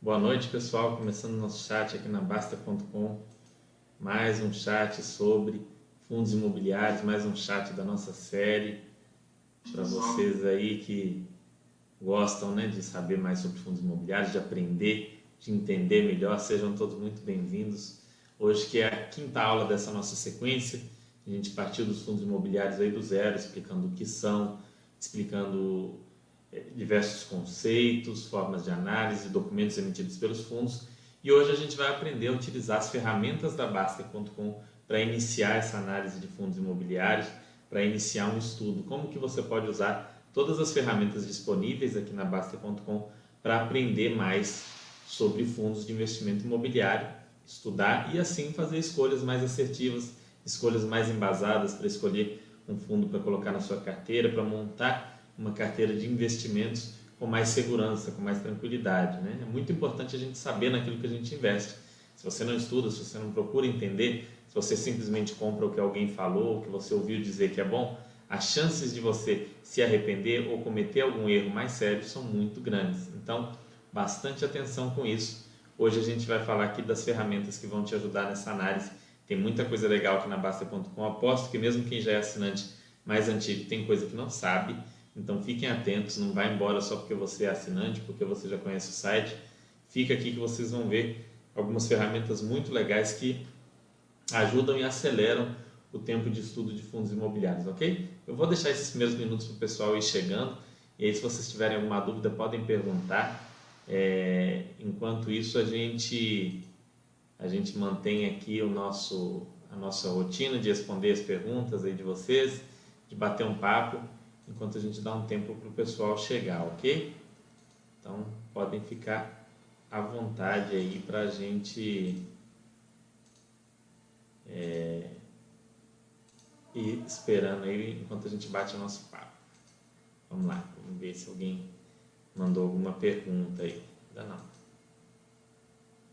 Boa noite, pessoal. Começando nosso chat aqui na Basta.com. Mais um chat sobre fundos imobiliários, mais um chat da nossa série. Para vocês aí que gostam né, de saber mais sobre fundos imobiliários, de aprender, de entender melhor, sejam todos muito bem-vindos. Hoje que é a quinta aula dessa nossa sequência, a gente partiu dos fundos imobiliários aí do zero, explicando o que são, explicando diversos conceitos, formas de análise, documentos emitidos pelos fundos. E hoje a gente vai aprender a utilizar as ferramentas da Baster.com para iniciar essa análise de fundos imobiliários, para iniciar um estudo. Como que você pode usar todas as ferramentas disponíveis aqui na Baster.com para aprender mais sobre fundos de investimento imobiliário, estudar e assim fazer escolhas mais assertivas, escolhas mais embasadas para escolher um fundo para colocar na sua carteira, para montar uma carteira de investimentos com mais segurança, com mais tranquilidade. Né? É muito importante a gente saber naquilo que a gente investe. Se você não estuda, se você não procura entender, se você simplesmente compra o que alguém falou, o que você ouviu dizer que é bom, as chances de você se arrepender ou cometer algum erro mais sério são muito grandes. Então, bastante atenção com isso. Hoje a gente vai falar aqui das ferramentas que vão te ajudar nessa análise. Tem muita coisa legal aqui na Basta.com. Aposto que mesmo quem já é assinante mais antigo tem coisa que não sabe. Então fiquem atentos, não vai embora só porque você é assinante, porque você já conhece o site. Fica aqui que vocês vão ver algumas ferramentas muito legais que ajudam e aceleram o tempo de estudo de fundos imobiliários, ok? Eu vou deixar esses primeiros minutos para o pessoal ir chegando e aí se vocês tiverem alguma dúvida podem perguntar. É, enquanto isso a gente a gente mantém aqui o nosso a nossa rotina de responder as perguntas aí de vocês, de bater um papo enquanto a gente dá um tempo para o pessoal chegar, ok? Então podem ficar à vontade aí para a gente é, ir esperando aí enquanto a gente bate o nosso papo. Vamos lá, vamos ver se alguém mandou alguma pergunta aí. Ainda não.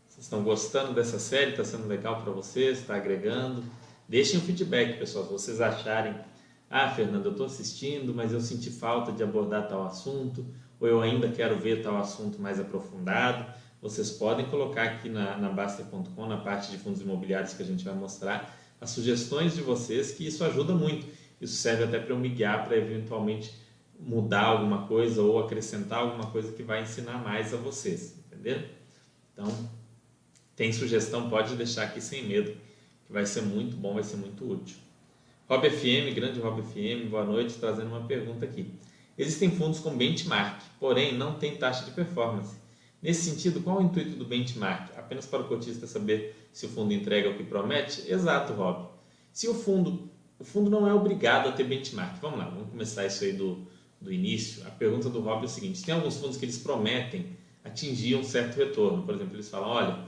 Vocês estão gostando dessa série? Está sendo legal para vocês? Está agregando? Deixem um feedback, pessoal, se vocês acharem ah, Fernando, eu estou assistindo, mas eu senti falta de abordar tal assunto, ou eu ainda quero ver tal assunto mais aprofundado. Vocês podem colocar aqui na, na Basta.com, na parte de fundos imobiliários que a gente vai mostrar, as sugestões de vocês, que isso ajuda muito. Isso serve até para eu me guiar para eventualmente mudar alguma coisa ou acrescentar alguma coisa que vai ensinar mais a vocês, entendeu? Então, tem sugestão, pode deixar aqui sem medo, que vai ser muito bom, vai ser muito útil. Rob FM, grande Rob FM, boa noite, trazendo uma pergunta aqui. Existem fundos com benchmark, porém não tem taxa de performance. Nesse sentido, qual o intuito do benchmark? Apenas para o cotista saber se o fundo entrega o que promete? Exato, Rob. Se o fundo, o fundo não é obrigado a ter benchmark. Vamos lá, vamos começar isso aí do, do início. A pergunta do Rob é o seguinte: tem alguns fundos que eles prometem atingir um certo retorno. Por exemplo, eles falam: olha,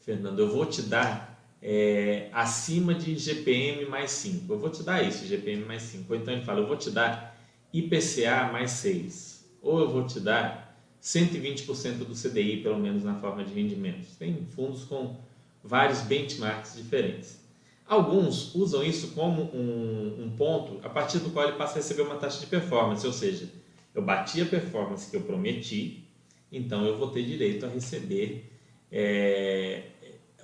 Fernando, eu vou te dar é, acima de GPM mais 5. Eu vou te dar isso, GPM mais 5. Ou então ele fala, eu vou te dar IPCA mais 6. Ou eu vou te dar 120% do CDI, pelo menos na forma de rendimentos. Tem fundos com vários benchmarks diferentes. Alguns usam isso como um, um ponto a partir do qual ele passa a receber uma taxa de performance, ou seja, eu bati a performance que eu prometi, então eu vou ter direito a receber é,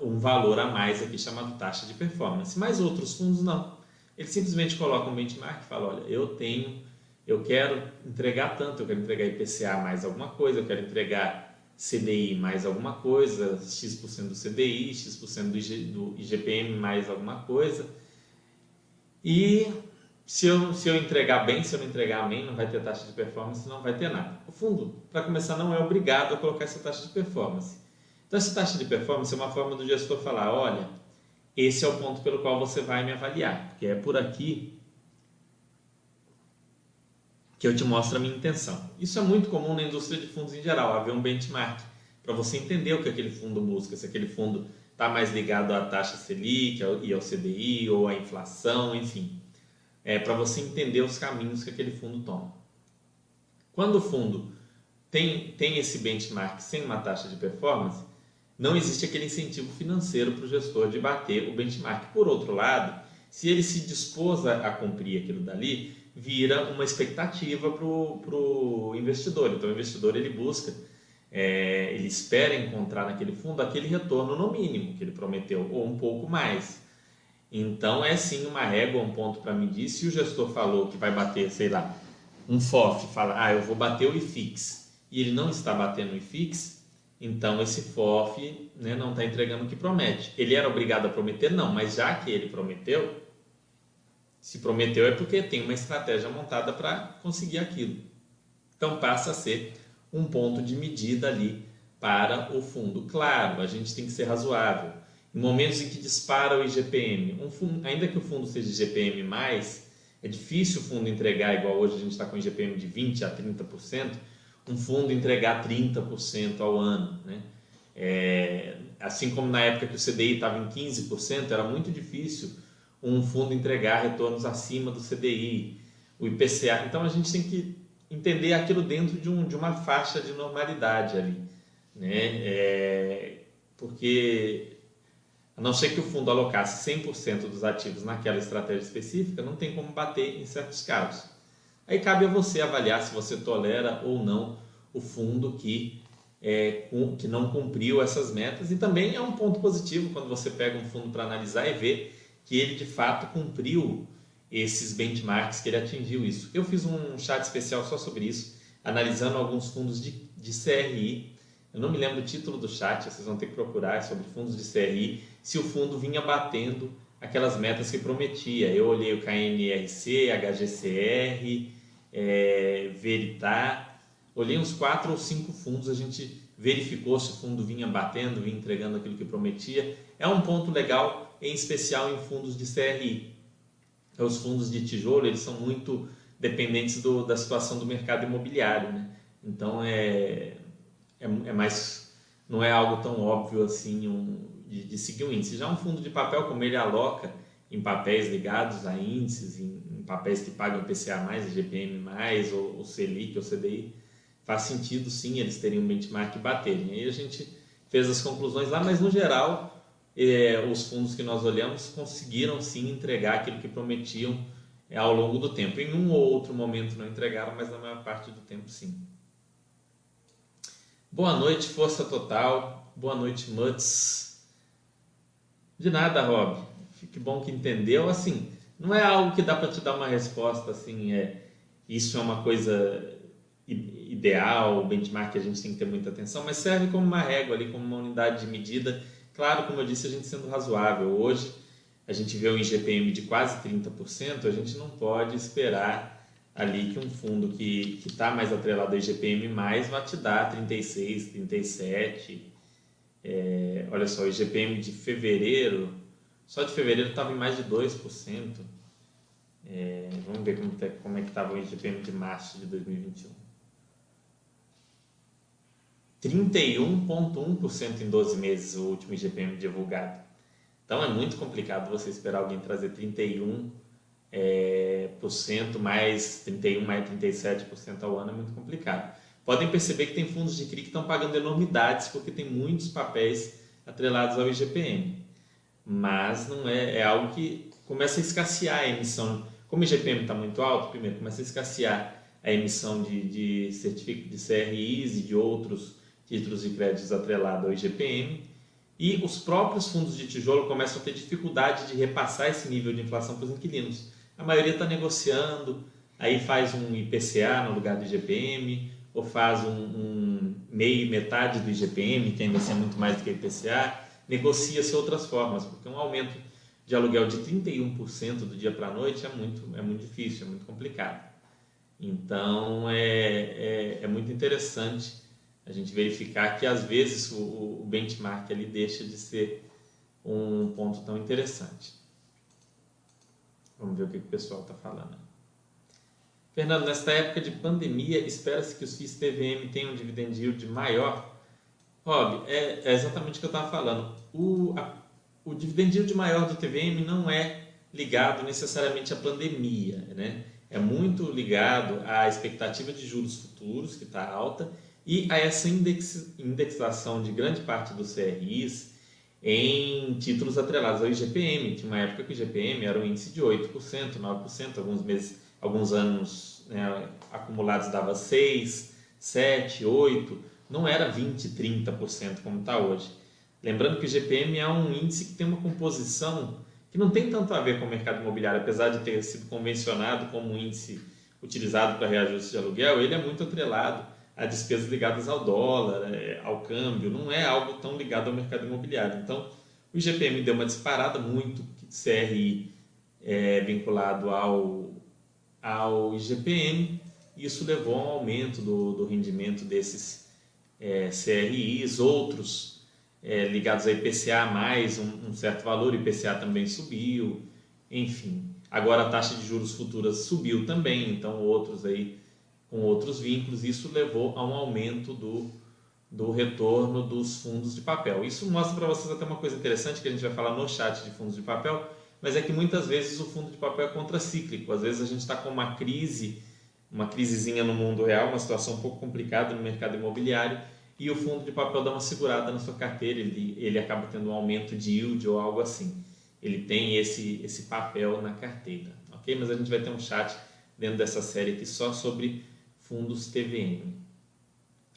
um valor a mais aqui chamado taxa de performance. Mas outros fundos não. Eles simplesmente colocam um benchmark e falam, olha, eu tenho, eu quero entregar tanto, eu quero entregar IPCA mais alguma coisa, eu quero entregar CDI mais alguma coisa, X% do CDI, X% do, IG, do IGPM mais alguma coisa. E se eu, se eu entregar bem, se eu não entregar bem, não vai ter taxa de performance, não vai ter nada. O fundo, para começar, não é obrigado a colocar essa taxa de performance. Então, essa taxa de performance é uma forma do gestor falar: olha, esse é o ponto pelo qual você vai me avaliar, porque é por aqui que eu te mostro a minha intenção. Isso é muito comum na indústria de fundos em geral, haver um benchmark para você entender o que aquele fundo busca, se aquele fundo está mais ligado à taxa Selic e ao CDI ou à inflação, enfim, é para você entender os caminhos que aquele fundo toma. Quando o fundo tem, tem esse benchmark sem uma taxa de performance, não existe aquele incentivo financeiro para o gestor de bater o benchmark. Por outro lado, se ele se dispôs a, cumprir aquilo dali, vira uma expectativa para o investidor. Então, o investidor ele busca é, ele espera encontrar naquele fundo aquele retorno no mínimo que ele prometeu, ou um pouco mais. Então é sim uma régua, um ponto para medir. Se o gestor falou que vai bater, sei lá, um FOF, fala, ah, eu vou bater o IFIX, e ele não está batendo o IFIX, então esse FOF né, não está entregando o que promete. Ele era obrigado a prometer? Não, mas já que ele prometeu, se prometeu é porque tem uma estratégia montada para conseguir aquilo. Então passa a ser um ponto de medida ali para o fundo. Claro, a gente tem que ser razoável. Em momentos em que dispara o IGPM, um fundo, ainda que o fundo seja IGPM+, é difícil o fundo entregar, igual hoje a gente está com IGPM de 20% a 30%, um fundo entregar 30% ao ano. Né? É, assim como na época que o CDI estava em 15%, era muito difícil um fundo entregar retornos acima do CDI, o IPCA. Então a gente tem que entender aquilo dentro de, um, de uma faixa de normalidade ali. Né? É, porque a não ser que o fundo alocasse 100% dos ativos naquela estratégia específica, não tem como bater em certos casos. Aí cabe a você avaliar se você tolera ou não o fundo que, é, que não cumpriu essas metas. E também é um ponto positivo quando você pega um fundo para analisar e ver que ele de fato cumpriu esses benchmarks, que ele atingiu isso. Eu fiz um chat especial só sobre isso, analisando alguns fundos de, de CRI eu não me lembro do título do chat, vocês vão ter que procurar é sobre fundos de CRI, se o fundo vinha batendo aquelas metas que prometia. Eu olhei o KNRC, HGCR, é, Veritar, olhei uns quatro ou cinco fundos, a gente verificou se o fundo vinha batendo, vinha entregando aquilo que prometia. É um ponto legal, em especial em fundos de CRI. Os fundos de tijolo, eles são muito dependentes do, da situação do mercado imobiliário, né? Então, é, é, é mais não é algo tão óbvio assim um, de, de, seguir um índice. Já um fundo de papel, como ele aloca em papéis ligados a índices, em, em papéis que pagam IPCA+, IGPM+, ou, ou Selic ou CDI, faz sentido sim eles terem um benchmark e baterem. Aí a gente fez as conclusões lá, mas no geral é, os fundos que nós olhamos conseguiram sim entregar aquilo que prometiam é, ao longo do tempo. Em um ou outro momento não entregaram, mas na maior parte do tempo sim. Boa noite, Força Total. Boa noite, Muts. De nada, Rob. Que bom que entendeu. Assim, não é algo que dá para te dar uma resposta assim, é isso é uma coisa ideal, o benchmark a gente tem que ter muita atenção, mas serve como uma régua ali, como uma unidade de medida. Claro, como eu disse, a gente sendo razoável. Hoje a gente vê um IGPM de quase 30%, a gente não pode esperar ali que um fundo que está mais atrelado ao IGPM+, vai te dar 36, 37. É, olha só, o IGPM de fevereiro, só de fevereiro estava em mais de 2%. É, vamos ver como, tá, como é que estava o IGPM de março de 2021. 31,1% em 12 meses o último IGPM divulgado. Então é muito complicado você esperar alguém trazer 31% é, por cento, mais 31, mais 37% ao ano é muito complicado. Podem perceber que tem fundos de CRI que estão pagando enormidades porque tem muitos papéis atrelados ao IGPM. Mas não é, é algo que começa a escassear a emissão. Como o IGPM está muito alto, primeiro começa a escassear a emissão de, de certificados de CRIs e de outros títulos de créditos atrelados ao IGPM. E os próprios fundos de tijolo começam a ter dificuldade de repassar esse nível de inflação para os inquilinos a maioria está negociando, aí faz um IPCA no lugar do IGPM, ou faz um, um meio, metade do IGPM, que ainda assim é muito mais do que IPCA, negocia-se outras formas, porque um aumento de aluguel de 31% do dia para a noite é muito, é muito difícil, é muito complicado. Então é, é, é, muito interessante a gente verificar que às vezes o, o benchmark ali deixa de ser um ponto tão interessante. Vamos ver o que o pessoal está falando. Fernando, nesta época de pandemia, espera-se que os FIIs TVM tenham um dividend yield maior? Rob, é, é exatamente o que eu estava falando. O, a, o dividend yield maior do TVM não é ligado necessariamente à pandemia, né? É muito ligado à expectativa de juros futuros, que está alta, e a essa index, indexação de grande parte dos CRIs em títulos atrelados ao IGPM. Tinha uma época que o IGPM era um índice de 8%, 9%, alguns meses, alguns anos né, acumulados dava 6, 7, 8. Não era 20, 30% como está hoje. Lembrando que o GPM é um índice que tem uma composição que não tem tanto a ver com o mercado imobiliário, apesar de ter sido convencionado como um índice utilizado para reajuste de aluguel, ele é muito atrelado a despesas ligadas ao dólar, é, ao câmbio, não é algo tão ligado ao mercado imobiliário. Então, o IGPM deu uma disparada muito, CRI é vinculado ao, ao IGPM, isso levou a um aumento do, do rendimento desses é, CRIs, outros é, ligados a IPCA mais um, um certo valor, IPCA também subiu, enfim. Agora a taxa de juros futuras subiu também, então outros aí com outros vínculos, isso levou a um aumento do, do retorno dos fundos de papel. Isso mostra para vocês até uma coisa interessante que a gente vai falar no chat de fundos de papel, mas é que muitas vezes o fundo de papel é contracíclico. Às vezes a gente está com uma crise, uma crisezinha no mundo real, uma situação um pouco complicada no mercado imobiliário, e o fundo de papel dá uma segurada na sua carteira, ele, ele acaba tendo um aumento de yield ou algo assim. Ele tem esse, esse papel na carteira, ok? Mas a gente vai ter um chat dentro dessa série aqui só sobre fundos TVM.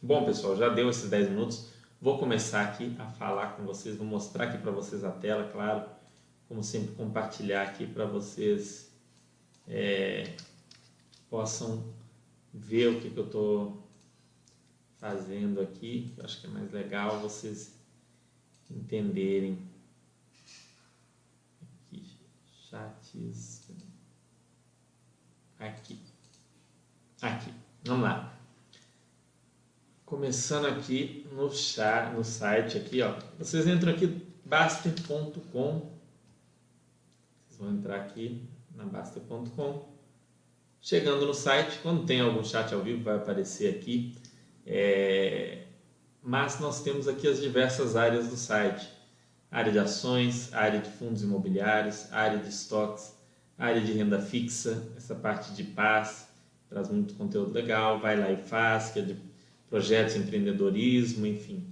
Bom, pessoal, já deu esses 10 minutos. Vou começar aqui a falar com vocês, vou mostrar aqui para vocês a tela, claro, como sempre, compartilhar aqui para vocês é, possam ver o que, que eu estou fazendo aqui, eu acho que é mais legal vocês entenderem. Aqui, chats. Aqui. Aqui. Vamos lá. Começando aqui no chat, no site aqui, ó. Vocês entram aqui baster.com. Vocês vão entrar aqui na baster.com. Chegando no site, quando tem algum chat ao vivo vai aparecer aqui. É... Mas nós temos aqui as diversas áreas do site. Área de ações, área de fundos imobiliários, área de estoques, área de renda fixa, essa parte de paz, traz muito conteúdo legal, vai lá e faz, que é de projetos, empreendedorismo, enfim,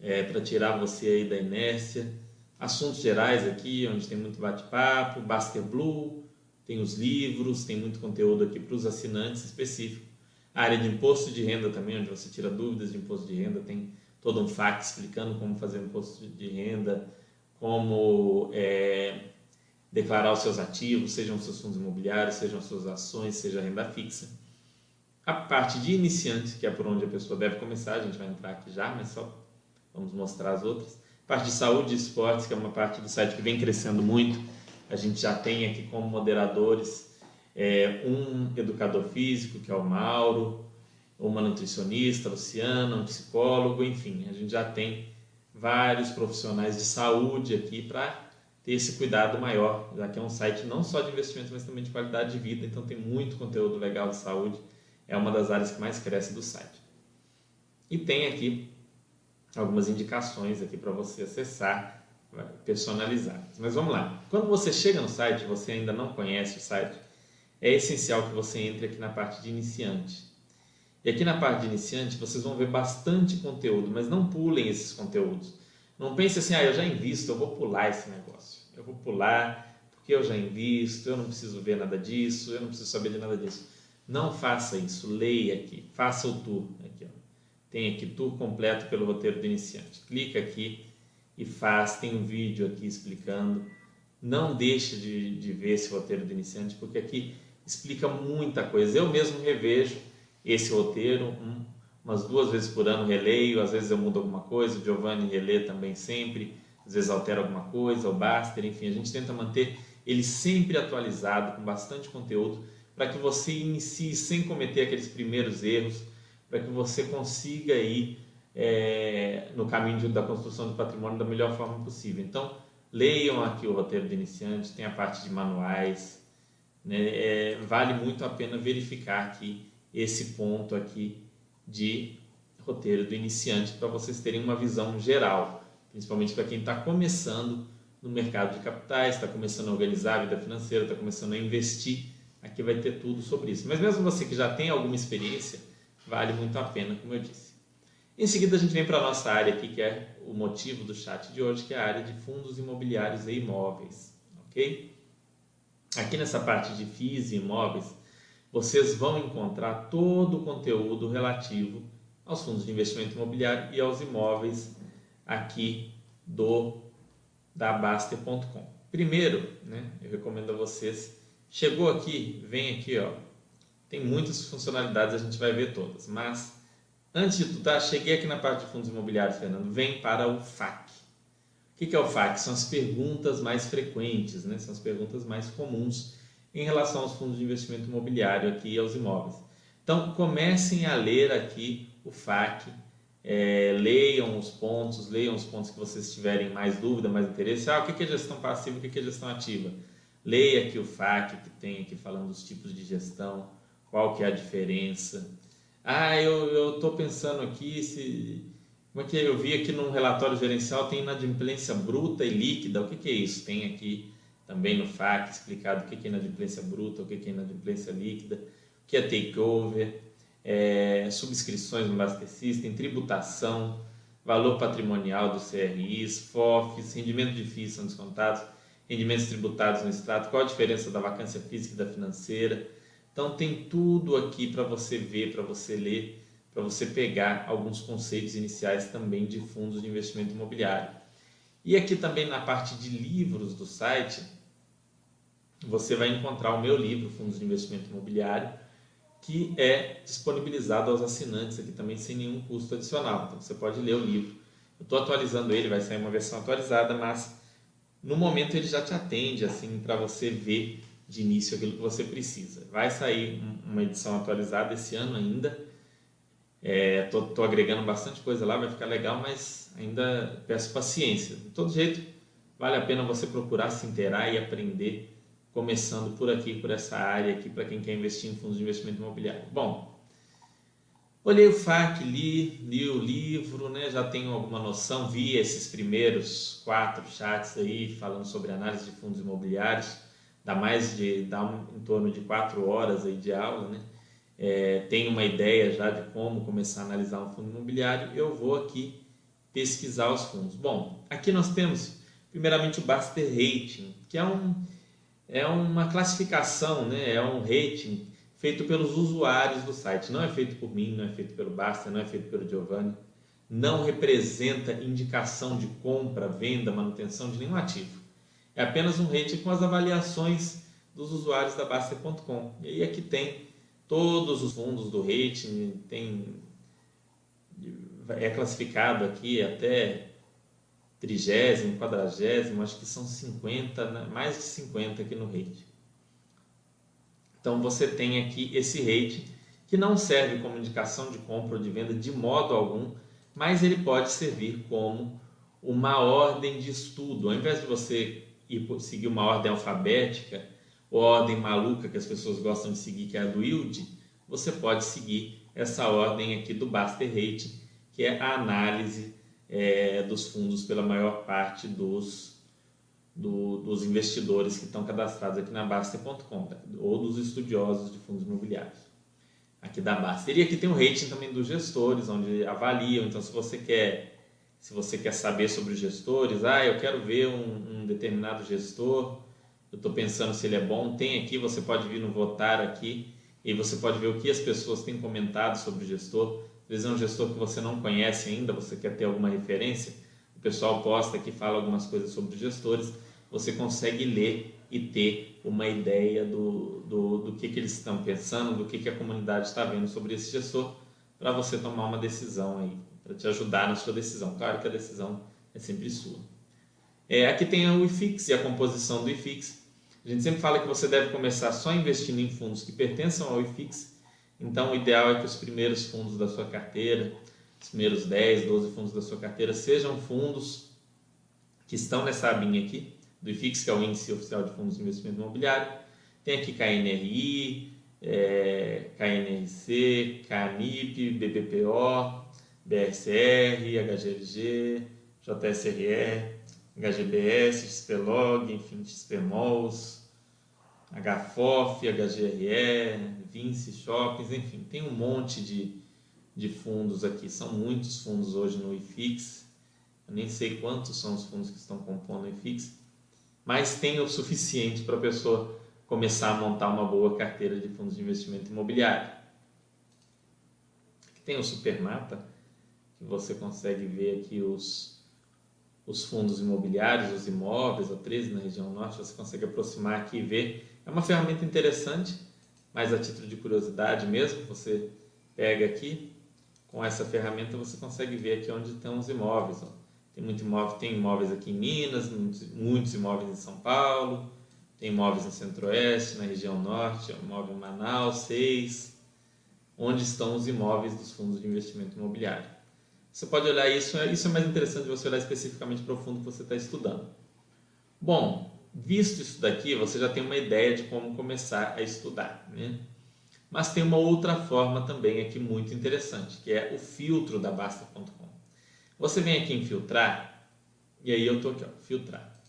é, para tirar você aí da inércia. Assuntos gerais aqui, onde tem muito bate-papo, Basker Blue, tem os livros, tem muito conteúdo aqui para os assinantes específico. A área de imposto de renda também, onde você tira dúvidas de imposto de renda, tem todo um fax explicando como fazer imposto de renda, como é, declarar os seus ativos, sejam os seus fundos imobiliários, sejam as suas ações, seja a renda fixa. A parte de iniciante, que é por onde a pessoa deve começar, a gente vai entrar aqui já, mas só vamos mostrar as outras. Parte de saúde e esportes, que é uma parte do site que vem crescendo muito. A gente já tem aqui como moderadores é, um educador físico, que é o Mauro, uma nutricionista, Luciana, um psicólogo, enfim, a gente já tem vários profissionais de saúde aqui para ter esse cuidado maior, já que é um site não só de investimento, mas também de qualidade de vida, então tem muito conteúdo legal de saúde, é uma das áreas que mais cresce do site. E tem aqui algumas indicações aqui para você acessar, personalizadas. Mas vamos lá. Quando você chega no site, você ainda não conhece o site, é essencial que você entre aqui na parte de iniciante. E aqui na parte de iniciante, vocês vão ver bastante conteúdo, mas não pulem esses conteúdos não pense assim, ah, eu já invisto, eu vou pular esse negócio. Eu vou pular porque eu já invisto, eu não preciso ver nada disso, eu não preciso saber de nada disso. Não faça isso, leia aqui, faça o tour. Aqui, ó. Tem aqui tour completo pelo roteiro do iniciante. Clica aqui e faz, tem um vídeo aqui explicando. Não deixe de, de ver esse roteiro do iniciante, porque aqui explica muita coisa. Eu mesmo revejo esse roteiro um, umas duas vezes por ano releio, às vezes eu mudo alguma coisa, o Giovanni relê também sempre, às vezes altera alguma coisa, o Baster, enfim, a gente tenta manter ele sempre atualizado, com bastante conteúdo, para que você inicie sem cometer aqueles primeiros erros, para que você consiga ir é, no caminho da construção do patrimônio da melhor forma possível. Então, leiam aqui o roteiro de iniciante, tem a parte de manuais, né? é, vale muito a pena verificar aqui esse ponto aqui de roteiro do iniciante para vocês terem uma visão geral, principalmente para quem está começando no mercado de capitais, está começando a organizar a vida financeira, está começando a investir, aqui vai ter tudo sobre isso. Mas mesmo você que já tem alguma experiência, vale muito a pena, como eu disse. Em seguida a gente vem para a nossa área aqui, que é o motivo do chat de hoje, que é a área de fundos imobiliários e imóveis, ok? Aqui nessa parte de FIIs e imóveis, vocês vão encontrar todo o conteúdo relativo aos fundos de investimento imobiliário e aos imóveis aqui do da Baster.com. Primeiro, né, eu recomendo a vocês, chegou aqui, vem aqui, ó, tem muitas funcionalidades, a gente vai ver todas, mas antes de tudo, tá, cheguei aqui na parte de fundos imobiliários, Fernando, vem para o FAQ. O que é o FAQ? São as perguntas mais frequentes, né? são as perguntas mais comuns em relação aos fundos de investimento imobiliário aqui e aos imóveis. Então, comecem a ler aqui o FAQ, é, leiam os pontos, leiam os pontos que vocês tiverem mais dúvida, mais interesse. Ah, o que é gestão passiva, o que é gestão ativa? Leia aqui o FAQ que tem aqui falando dos tipos de gestão, qual que é a diferença. Ah, eu estou pensando aqui se... Como é que eu vi aqui no relatório gerencial tem inadimplência bruta e líquida. O que, que é isso? Tem aqui também no FAQ explicado o que é inadimplência bruta, o que é inadimplência líquida, o que é takeover, é, subscrições no System, tributação, valor patrimonial dos CRIs, FOFs, rendimento FIIs são descontados, rendimentos tributados no extrato, qual a diferença da vacância física e da financeira. Então tem tudo aqui para você ver, para você ler, para você pegar alguns conceitos iniciais também de fundos de investimento imobiliário. E aqui também na parte de livros do site, você vai encontrar o meu livro, Fundos de Investimento Imobiliário, que é disponibilizado aos assinantes aqui também sem nenhum custo adicional. Então você pode ler o livro. Eu estou atualizando ele, vai sair uma versão atualizada, mas no momento ele já te atende assim para você ver de início aquilo que você precisa. Vai sair uma edição atualizada esse ano ainda. É, agregando bastante coisa lá, vai ficar legal, mas ainda peço paciência. De todo jeito, vale a pena você procurar se inteirar e aprender começando por aqui, por essa área aqui, para quem quer investir em fundos de investimento imobiliário. Bom, olhei o FAQ, li, li o livro, né, já tenho alguma noção, vi esses primeiros quatro chats aí falando sobre análise de fundos imobiliários, dá mais de, dá um, em torno de quatro horas aí de aula, né, é, tenho uma ideia já de como começar a analisar um fundo imobiliário, eu vou aqui pesquisar os fundos. Bom, aqui nós temos primeiramente o Baster Rating, que é um é uma classificação, né? é um rating feito pelos usuários do site. Não é feito por mim, não é feito pelo Basta, não é feito pelo Giovanni. Não representa indicação de compra, venda, manutenção de nenhum ativo. É apenas um rating com as avaliações dos usuários da Baster.com. E aí aqui tem todos os fundos do rating, tem é classificado aqui até trigésimo, quadragésimo, acho que são 50, né? mais de 50 aqui no rate. Então você tem aqui esse rate que não serve como indicação de compra ou de venda de modo algum, mas ele pode servir como uma ordem de estudo. Ao invés de você ir seguir uma ordem alfabética ou ordem maluca que as pessoas gostam de seguir, que é a do yield, você pode seguir essa ordem aqui do Baster Rate, que é a análise é, dos fundos pela maior parte dos, do, dos investidores que estão cadastrados aqui na Baster.com ou dos estudiosos de fundos imobiliários aqui da Baster. E aqui tem o rating também dos gestores, onde avaliam. Então, se você quer se você quer saber sobre os gestores, ah, eu quero ver um, um determinado gestor, eu estou pensando se ele é bom, tem aqui, você pode vir no votar aqui e você pode ver o que as pessoas têm comentado sobre o gestor. Vezes é um gestor que você não conhece ainda, você quer ter alguma referência, o pessoal posta aqui, fala algumas coisas sobre os gestores, você consegue ler e ter uma ideia do, do, do que, que eles estão pensando, do que, que a comunidade está vendo sobre esse gestor, para você tomar uma decisão aí, para te ajudar na sua decisão. Claro que a decisão é sempre sua. É, aqui tem o IFIX e a composição do IFIX. A gente sempre fala que você deve começar só investindo em fundos que pertençam ao IFIX então, o ideal é que os primeiros fundos da sua carteira, os primeiros 10, 12 fundos da sua carteira, sejam fundos que estão nessa abinha aqui, do IFIX, que é o Índice Oficial de Fundos de Investimento Imobiliário. Tem aqui KNRI, é, KNRC, KNIP, BBPO, BRCR, HGLG, JSRE, HGBS, XPlog, enfim, XPMOLs, HFOF, HGRE, Vinci Shoppings, enfim, tem um monte de, de fundos aqui. São muitos fundos hoje no IFIX. Eu nem sei quantos são os fundos que estão compondo o IFIX, mas tem o suficiente para a pessoa começar a montar uma boa carteira de fundos de investimento imobiliário. Aqui tem o Supermata, você consegue ver aqui os, os fundos imobiliários, os imóveis, a 13 na região norte, você consegue aproximar aqui e ver. É uma ferramenta interessante, mas a título de curiosidade mesmo, você pega aqui, com essa ferramenta você consegue ver aqui onde estão os imóveis. Ó. Tem muito imóvel, tem imóveis aqui em Minas, muitos, muitos imóveis em São Paulo, tem imóveis no Centro-Oeste, na região Norte, imóvel em Manaus, seis, onde estão os imóveis dos fundos de investimento imobiliário. Você pode olhar isso, é, isso é mais interessante você olhar especificamente para o fundo que você está estudando. Bom, visto isso daqui, você já tem uma ideia de como começar a estudar, né? Mas tem uma outra forma também aqui muito interessante, que é o filtro da Basta.com. Você vem aqui em filtrar, e aí eu estou aqui, ó, filtrar.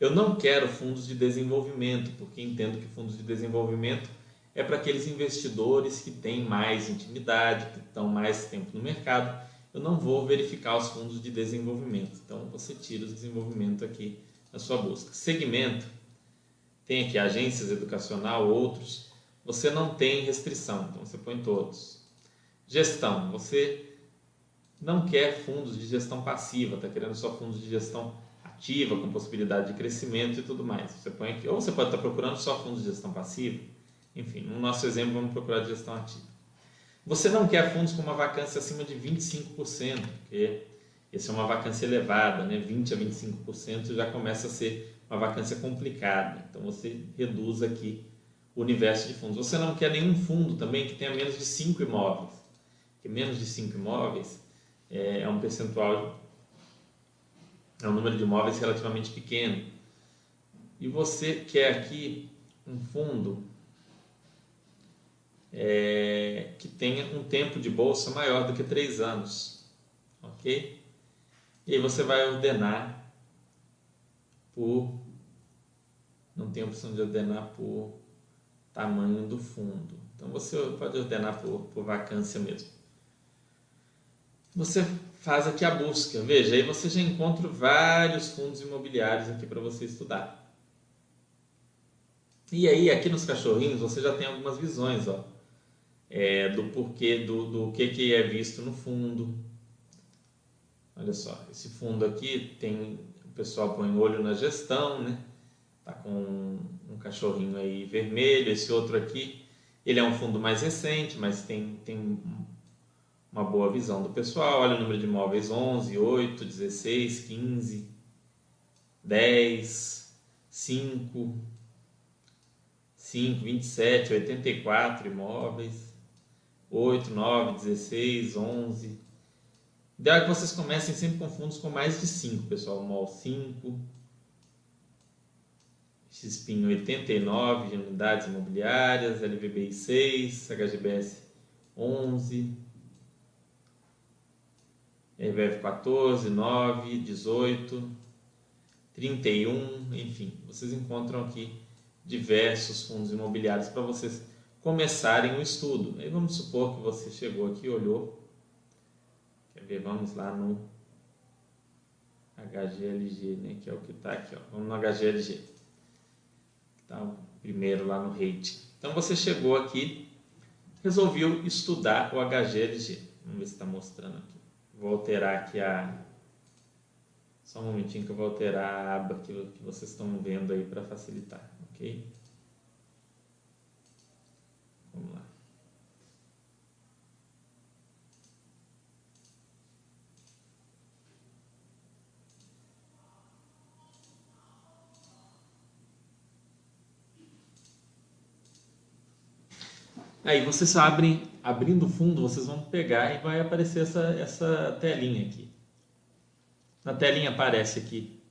Eu não quero fundos de desenvolvimento, porque entendo que fundos de desenvolvimento é para aqueles investidores que têm mais intimidade, que estão mais tempo no mercado eu não vou verificar os fundos de desenvolvimento. Então você tira o desenvolvimento aqui na sua busca. Segmento, tem aqui agências educacional, outros. Você não tem restrição, então você põe todos. Gestão, você não quer fundos de gestão passiva, está querendo só fundos de gestão ativa, com possibilidade de crescimento e tudo mais. Você põe aqui, ou você pode estar procurando só fundos de gestão passiva. Enfim, no nosso exemplo, vamos procurar de gestão ativa. Você não quer fundos com uma vacância acima de 25%, porque essa é uma vacância elevada, né? 20 a 25% já começa a ser uma vacância complicada. Então você reduz aqui o universo de fundos. Você não quer nenhum fundo também que tenha menos de 5 imóveis, porque menos de 5 imóveis é, é um percentual, é um número de imóveis relativamente pequeno. E você quer aqui um fundo é, que tenha um tempo de bolsa maior do que três anos, ok? E aí você vai ordenar por, não tem opção de ordenar por tamanho do fundo, então você pode ordenar por, por vacância mesmo. Você faz aqui a busca, veja, aí você já encontra vários fundos imobiliários aqui para você estudar. E aí, aqui nos cachorrinhos, você já tem algumas visões, ó é, do porquê, do, do que, que é visto no fundo. Olha só, esse fundo aqui tem, o pessoal põe olho na gestão, né? Tá com um, cachorrinho aí vermelho, esse outro aqui, ele é um fundo mais recente, mas tem, tem uma boa visão do pessoal. Olha o número de imóveis: 11, 8, 16, 15, 10, 5, 5, 27, 84 imóveis. 8, 9, 16, 11. O ideal é que vocês comecem sempre com fundos com mais de 5, pessoal. MOL 5, XPIN 89 de unidades imobiliárias, LVBI 6, HGBS 11, RVF 14, 9, 18, 31, enfim, vocês encontram aqui diversos fundos imobiliários para vocês começarem o estudo. Aí vamos supor que você chegou aqui, olhou, quer ver, vamos lá no HGLG, né, que é o que está aqui, ó. vamos no HGLG, está o primeiro lá no rate. Então você chegou aqui, resolveu estudar o HGLG. Vamos ver se está mostrando aqui. Vou alterar aqui a. Só um momentinho que eu vou alterar a aba que, que vocês estão vendo aí para facilitar, ok? Vamos lá. Aí vocês abrem, abrindo o fundo, vocês vão pegar e vai aparecer essa, essa telinha aqui. Na telinha aparece aqui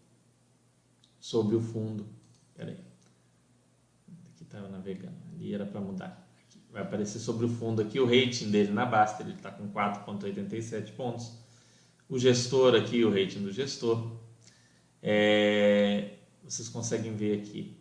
sobre o fundo. Peraí. Aqui estava navegando, ali era para mudar vai aparecer sobre o fundo aqui o rating dele na Basta, ele está com 4,87 pontos. O gestor aqui, o rating do gestor. É, vocês conseguem ver aqui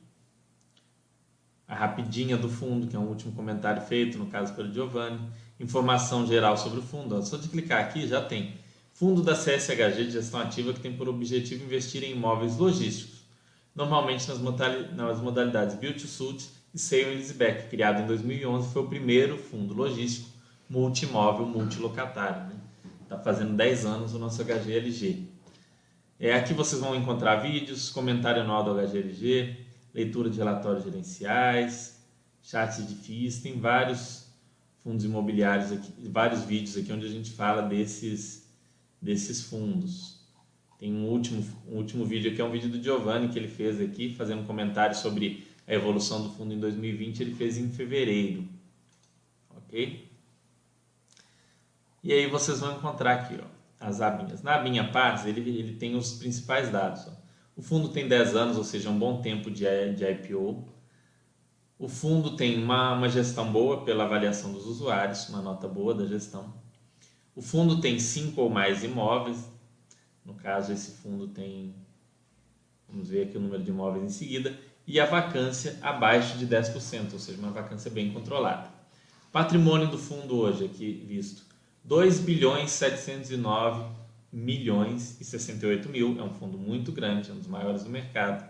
a rapidinha do fundo, que é um último comentário feito, no caso pelo Giovanni. Informação geral sobre o fundo. Ó, só de clicar aqui já tem. Fundo da CSHG de gestão ativa que tem por objetivo investir em imóveis logísticos, normalmente nas modalidades Build to Suit e Sale Leaseback, criado em 2011, foi o primeiro fundo logístico multimóvel multilocatário. Né? Está fazendo 10 anos o nosso HGLG. É, aqui vocês vão encontrar vídeos, comentário anual do HGLG, leitura de relatórios gerenciais, chats de FIIs, tem vários fundos imobiliários aqui, vários vídeos aqui onde a gente fala desses, desses fundos. Tem um último, um último vídeo aqui, é um vídeo do Giovanni que ele fez aqui, fazendo comentário sobre a evolução do fundo em 2020, ele fez em fevereiro. Ok? E aí vocês vão encontrar aqui, ó, as abinhas. Na abinha Paz, ele, ele tem os principais dados. Ó. O fundo tem 10 anos, ou seja, um bom tempo de, de IPO. O fundo tem uma, uma gestão boa pela avaliação dos usuários, uma nota boa da gestão. O fundo tem 5 ou mais imóveis. No caso, esse fundo tem, vamos ver aqui o número de imóveis em seguida. E a vacância abaixo de 10%, ou seja, uma vacância bem controlada. Patrimônio do fundo hoje, aqui visto, 2 bilhões 709 milhões e 68 mil. É um fundo muito grande, é um dos maiores do mercado.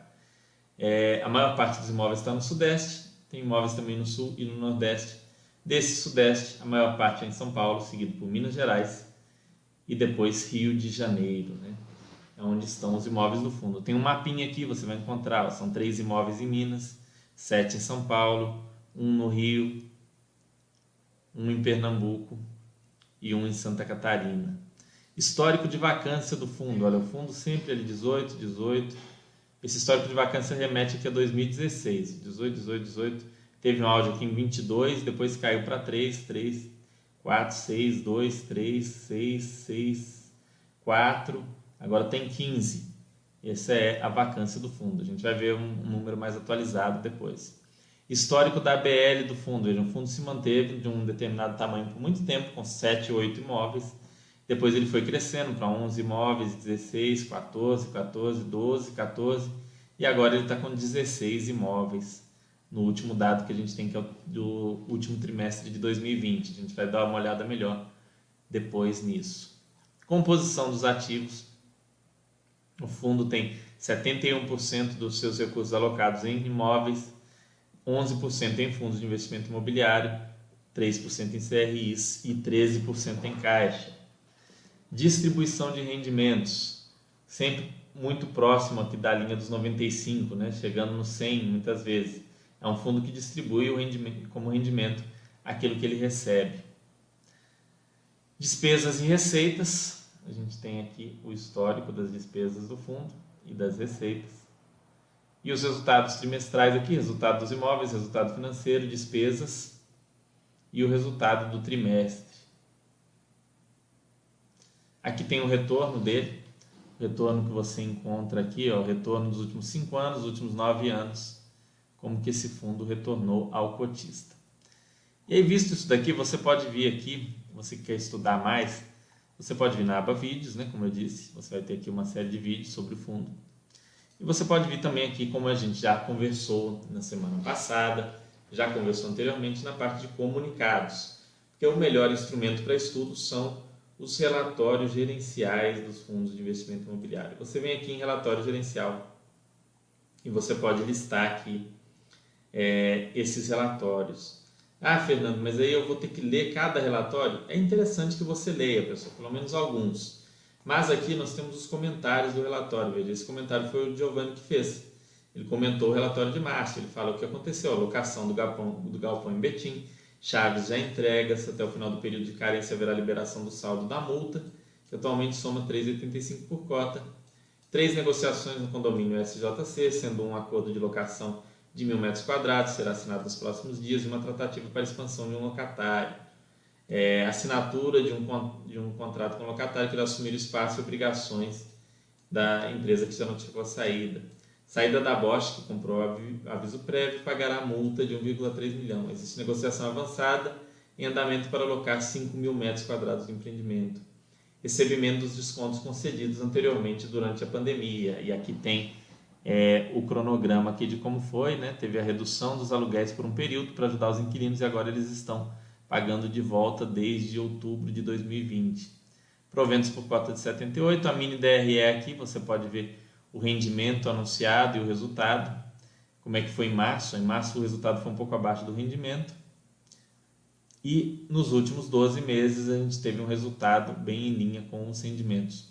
É, a maior parte dos imóveis está no Sudeste, tem imóveis também no Sul e no Nordeste. Desse Sudeste, a maior parte é em São Paulo, seguido por Minas Gerais e depois Rio de Janeiro, né? É onde estão os imóveis no fundo. Tem um mapinha aqui, você vai encontrar, são três imóveis em Minas, sete em São Paulo, um no Rio, um em Pernambuco e um em Santa Catarina. Histórico de vacância do fundo. Olha, o fundo sempre ali 18, 18. Esse histórico de vacância remete aqui a 2016. 18, 18, 18. Teve um áudio aqui em 22, depois caiu para 3, 3, 4, 6, 2, 3, 6, 6, 4. Agora tem 15. Essa é a vacância do fundo. A gente vai ver um número mais atualizado depois. Histórico da BL do fundo. Veja, o fundo se manteve de um determinado tamanho por muito tempo, com 7, 8 imóveis. Depois ele foi crescendo para 11 imóveis, 16, 14, 14, 12, 14. E agora ele está com 16 imóveis no último dado que a gente tem, que é do último trimestre de 2020. A gente vai dar uma olhada melhor depois nisso. Composição dos ativos. O fundo tem 71% dos seus recursos alocados em imóveis, 11% em fundos de investimento imobiliário, 3% em CRIs e 13% em caixa. Distribuição de rendimentos, sempre muito próximo aqui da linha dos 95, né? chegando no 100 muitas vezes. É um fundo que distribui o rendimento, como rendimento aquilo que ele recebe. Despesas e receitas, a gente tem aqui o histórico das despesas do fundo e das receitas. E os resultados trimestrais aqui, resultado dos imóveis, resultado financeiro, despesas e o resultado do trimestre. Aqui tem o retorno dele, retorno que você encontra aqui, ó, o retorno dos últimos 5 anos, dos últimos 9 anos, como que esse fundo retornou ao cotista. E aí, visto isso daqui, você pode vir aqui, você quer estudar mais, você pode vir na aba vídeos, né, como eu disse, você vai ter aqui uma série de vídeos sobre o fundo e você pode vir também aqui, como a gente já conversou na semana passada, já conversou anteriormente, na parte de comunicados. Porque o melhor instrumento para estudo são os relatórios gerenciais dos fundos de investimento imobiliário. Você vem aqui em relatório gerencial e você pode listar aqui é, esses relatórios. Ah, Fernando, mas aí eu vou ter que ler cada relatório? É interessante que você leia, pessoal, pelo menos alguns. Mas aqui nós temos os comentários do relatório. Veja, esse comentário foi o Giovanni que fez. Ele comentou o relatório de março. Ele fala o que aconteceu: a locação do galpão, do galpão em Betim, Chaves já entregas, até o final do período de carência haverá liberação do saldo da multa, que atualmente soma 3,85 por cota. Três negociações no condomínio SJC, sendo um acordo de locação de mil metros quadrados, será assinado nos próximos dias, e uma tratativa para expansão de um locatário é, assinatura de um, de um contrato com o locatário que irá assumir o espaço e obrigações da empresa que já notificou a saída. Saída da Bosch, que comprou aviso prévio, pagará multa de 1,3 milhão. Existe negociação avançada em andamento para alocar 5 mil metros quadrados de empreendimento. Recebimento dos descontos concedidos anteriormente durante a pandemia. E aqui tem é, o cronograma aqui de como foi, né? Teve a redução dos aluguéis por um período para ajudar os inquilinos e agora eles estão pagando de volta desde outubro de 2020. Proventos por cota de 78, a mini DRE aqui, você pode ver o rendimento anunciado e o resultado. Como é que foi em março? Em março o resultado foi um pouco abaixo do rendimento. E nos últimos 12 meses a gente teve um resultado bem em linha com os rendimentos.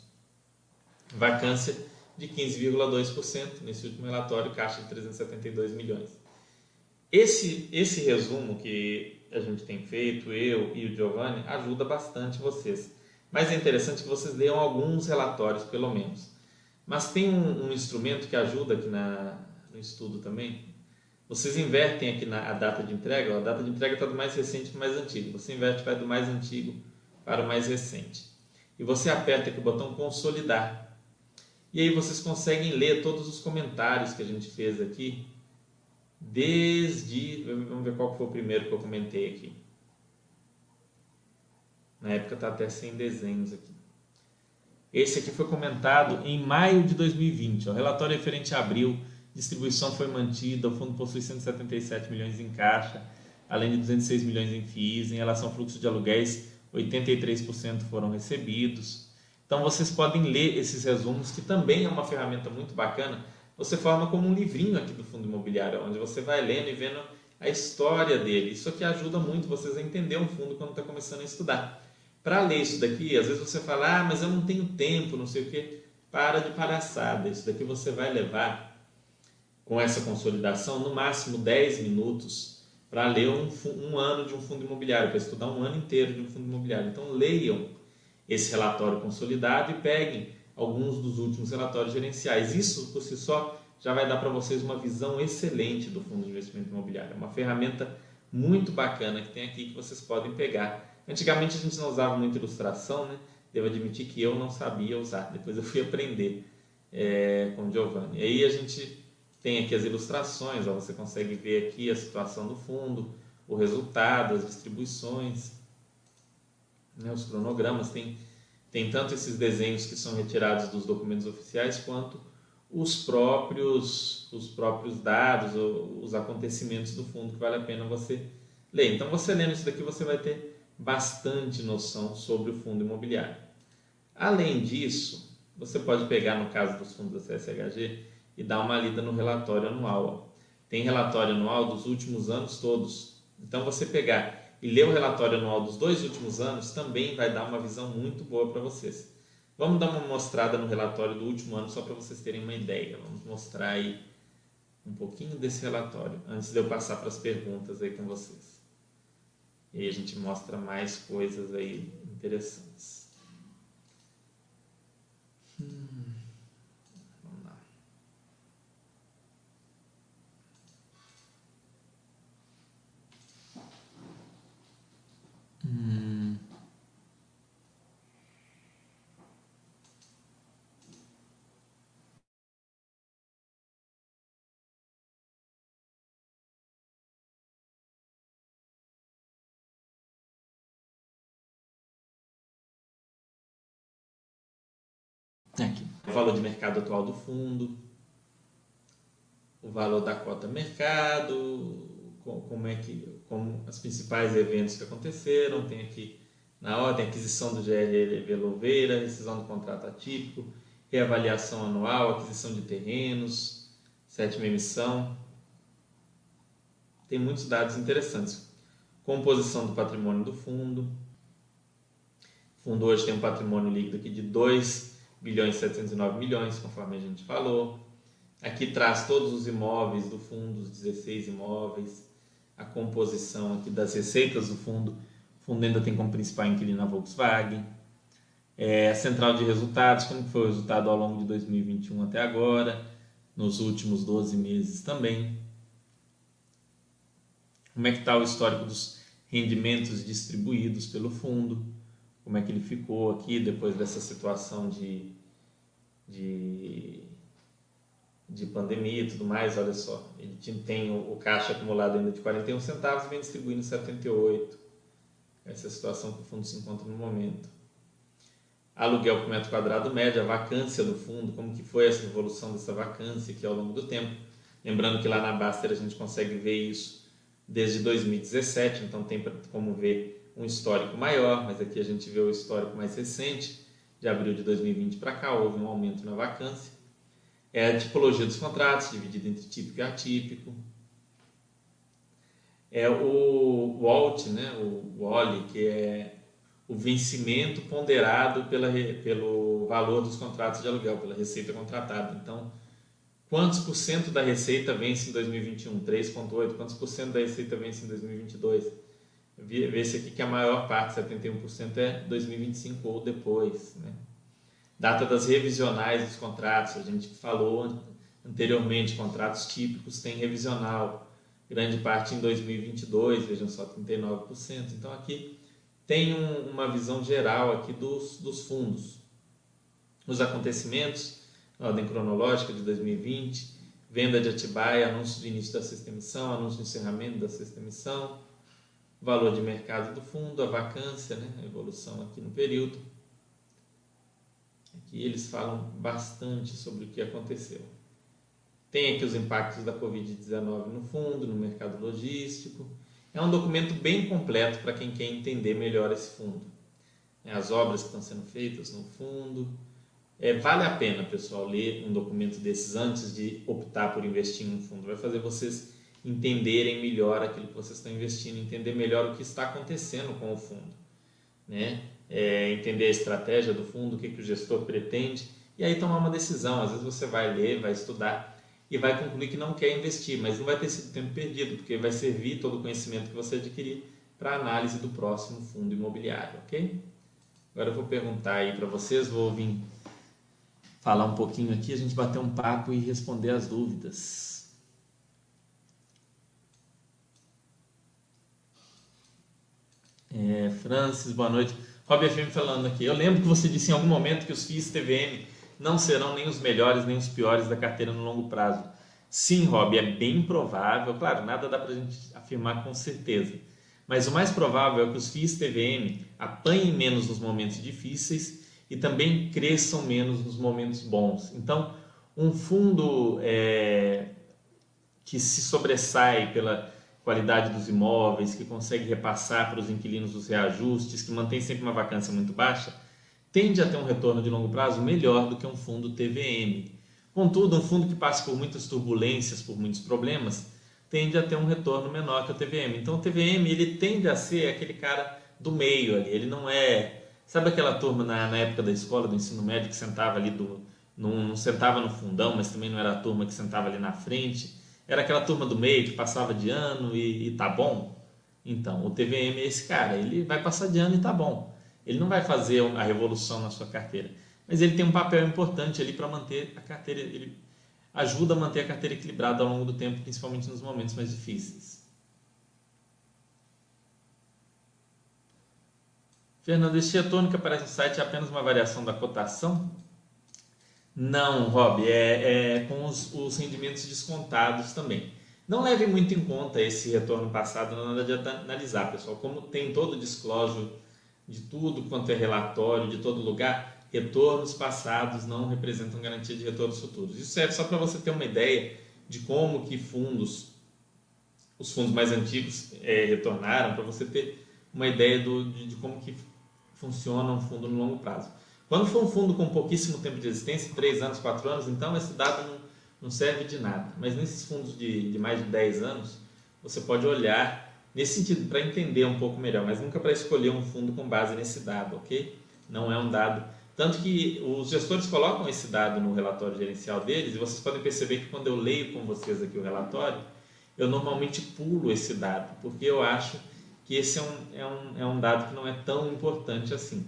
Vacância de 15,2% nesse último relatório, caixa de 372 milhões. Esse, esse resumo que a gente tem feito, eu e o Giovanni, ajuda bastante vocês. Mas é interessante que vocês leiam alguns relatórios, pelo menos. Mas tem um, um instrumento que ajuda aqui na, no estudo também. Vocês invertem aqui na a data de entrega, a data de entrega está do mais recente para o mais antigo. Você inverte vai do mais antigo para o mais recente. E você aperta aqui o botão consolidar. E aí vocês conseguem ler todos os comentários que a gente fez aqui, desde. Vamos ver qual foi o primeiro que eu comentei aqui. Na época está até sem desenhos aqui. Esse aqui foi comentado em maio de 2020. O relatório referente a abril, distribuição foi mantida, o fundo possui 177 milhões em caixa, além de 206 milhões em FIIs. Em relação ao fluxo de aluguéis, 83% foram recebidos. Então vocês podem ler esses resumos, que também é uma ferramenta muito bacana. Você forma como um livrinho aqui do fundo imobiliário, onde você vai lendo e vendo a história dele. Isso aqui ajuda muito vocês a entender um fundo quando está começando a estudar para ler isso daqui, às vezes você fala, ah, mas eu não tenho tempo, não sei o quê. Para de palhaçada. Isso daqui você vai levar com essa consolidação no máximo 10 minutos para ler um, um, ano de um fundo imobiliário, para estudar um ano inteiro de um fundo imobiliário. Então leiam esse relatório consolidado e peguem alguns dos últimos relatórios gerenciais. Isso por si só já vai dar para vocês uma visão excelente do fundo de investimento imobiliário. É uma ferramenta muito bacana que tem aqui que vocês podem pegar Antigamente a gente não usava muita ilustração, né? Devo admitir que eu não sabia usar. Depois eu fui aprender é, com o Giovanni. Aí a gente tem aqui as ilustrações, ó, você consegue ver aqui a situação do fundo, o resultado, as distribuições, né, os cronogramas. Tem, tem tanto esses desenhos que são retirados dos documentos oficiais, quanto os próprios, os próprios dados, os acontecimentos do fundo que vale a pena você ler. Então, você lendo isso daqui, você vai ter bastante noção sobre o fundo imobiliário. Além disso, você pode pegar no caso dos fundos da CSHG e dar uma lida no relatório anual. Tem relatório anual dos últimos anos todos. Então você pegar e ler o relatório anual dos dois últimos anos também vai dar uma visão muito boa para vocês. Vamos dar uma mostrada no relatório do último ano só para vocês terem uma ideia. Vamos mostrar aí um pouquinho desse relatório antes de eu passar para as perguntas aí com vocês. E aí a gente mostra mais coisas aí interessantes. Hum. Aqui. O valor de mercado atual do fundo, o valor da cota mercado, como é que, como as principais eventos que aconteceram, tem aqui na ordem aquisição do GRLV Louveira, rescisão do contrato atípico, reavaliação anual, aquisição de terrenos, sétima emissão. Tem muitos dados interessantes. Composição do patrimônio do fundo. O fundo hoje tem um patrimônio líquido aqui de 2 bilhões e 709 milhões, conforme a gente falou. Aqui traz todos os imóveis do fundo, os 16 imóveis, a composição aqui das receitas do fundo. O fundo ainda tem como principal inquilino a Volkswagen. É, a central de resultados, como foi o resultado ao longo de 2021 até agora, nos últimos 12 meses também. Como é que está o histórico dos rendimentos distribuídos pelo fundo como é que ele ficou aqui depois dessa situação de, de, de pandemia e tudo mais. Olha só, ele tem o, caixa acumulado ainda de 41 centavos e vem distribuindo 78. Essa é a situação que o fundo se encontra no momento. Aluguel por metro quadrado médio, a vacância do fundo, como que foi essa evolução dessa vacância aqui ao longo do tempo. Lembrando que lá na Baster a gente consegue ver isso desde 2017, então tem como ver um histórico maior, mas aqui a gente vê o histórico mais recente, de abril de 2020 para cá, houve um aumento na vacância. É a tipologia dos contratos, dividida entre típico e atípico. é o WALT, né? o WALI, que é o vencimento ponderado pela, pelo valor dos contratos de aluguel, pela receita contratada. Então, quantos por cento da receita vence em 2021? 3,8%. Quantos por cento da receita vence em 2022? Vê-se aqui que a maior parte, 71%, é 2025 ou depois. Né? Data das revisionais dos contratos, a gente falou anteriormente, contratos típicos têm revisional, grande parte em 2022, vejam só, 39%. Então aqui tem um, uma visão geral aqui dos, dos fundos. Os acontecimentos, ordem cronológica de 2020, venda de Atibaia, anúncio de início da sexta emissão, anúncio de encerramento da sexta emissão, valor de mercado do fundo, a vacância, né, a evolução aqui no período. Aqui eles falam bastante sobre o que aconteceu. Tem aqui os impactos da Covid-19 no fundo, no mercado logístico. É um documento bem completo para quem quer entender melhor esse fundo. É, as obras que estão sendo feitas no fundo. É, vale a pena, pessoal, ler um documento desses antes de optar por investir em um fundo. Vai fazer vocês entenderem melhor aquilo que vocês estão investindo, entender melhor o que está acontecendo com o fundo. Né? É, entender a estratégia do fundo, o que, que o gestor pretende, e aí tomar uma decisão. Às vezes você vai ler, vai estudar e vai concluir que não quer investir, mas não vai ter sido tempo perdido, porque vai servir todo o conhecimento que você adquirir para análise do próximo fundo imobiliário, ok? Agora eu vou perguntar aí para vocês, vou vir falar um pouquinho aqui, a gente bater um papo e responder as dúvidas. É, Francis, boa noite. Rob FM falando aqui. Eu lembro que você disse em algum momento que os FIIs TVM não serão nem os melhores nem os piores da carteira no longo prazo. Sim, Rob, é bem provável, claro, nada dá para a gente afirmar com certeza, mas o mais provável é que os FIIs TVM apanhem menos nos momentos difíceis e também cresçam menos nos momentos bons. Então, um fundo é, que se sobressai pela qualidade dos imóveis, que consegue repassar para os inquilinos os reajustes, que mantém sempre uma vacância muito baixa, tende a ter um retorno de longo prazo melhor do que um fundo TVM. Contudo, um fundo que passa por muitas turbulências, por muitos problemas, tende a ter um retorno menor que o TVM. Então, o TVM ele tende a ser aquele cara do meio ali. Ele não é, sabe aquela turma na, na época da escola do ensino médio que sentava ali do, não, não sentava no fundão, mas também não era a turma que sentava ali na frente. Era aquela turma do meio que passava de ano e, e tá bom. Então, o TVM é esse cara. Ele vai passar de ano e tá bom. Ele não vai fazer a revolução na sua carteira, mas ele tem um papel importante ali para manter a carteira, ele ajuda a manter a carteira equilibrada ao longo do tempo, principalmente nos momentos mais difíceis. Fernando, esse retorno que aparece no site é apenas uma variação da cotação? Não, Rob, é, é com os, os, rendimentos descontados também. Não leve muito em conta esse retorno passado na hora de analisar, pessoal. Como tem todo o disclosure de tudo quanto é relatório, de todo lugar, retornos passados não representam garantia de retornos futuros. Isso serve só para você ter uma ideia de como que fundos, os fundos mais antigos é, retornaram, para você ter uma ideia do, de, de, como que funciona um fundo no longo prazo. Quando for um fundo com pouquíssimo tempo de existência, 3 anos, 4 anos, então esse dado não, não serve de nada. Mas nesses fundos de, de mais de 10 anos, você pode olhar nesse sentido, para entender um pouco melhor, mas nunca para escolher um fundo com base nesse dado, ok? Não é um dado. Tanto que os gestores colocam esse dado no relatório gerencial deles, e vocês podem perceber que quando eu leio com vocês aqui o relatório, eu normalmente pulo esse dado, porque eu acho que esse é um, é um, é um dado que não é tão importante assim.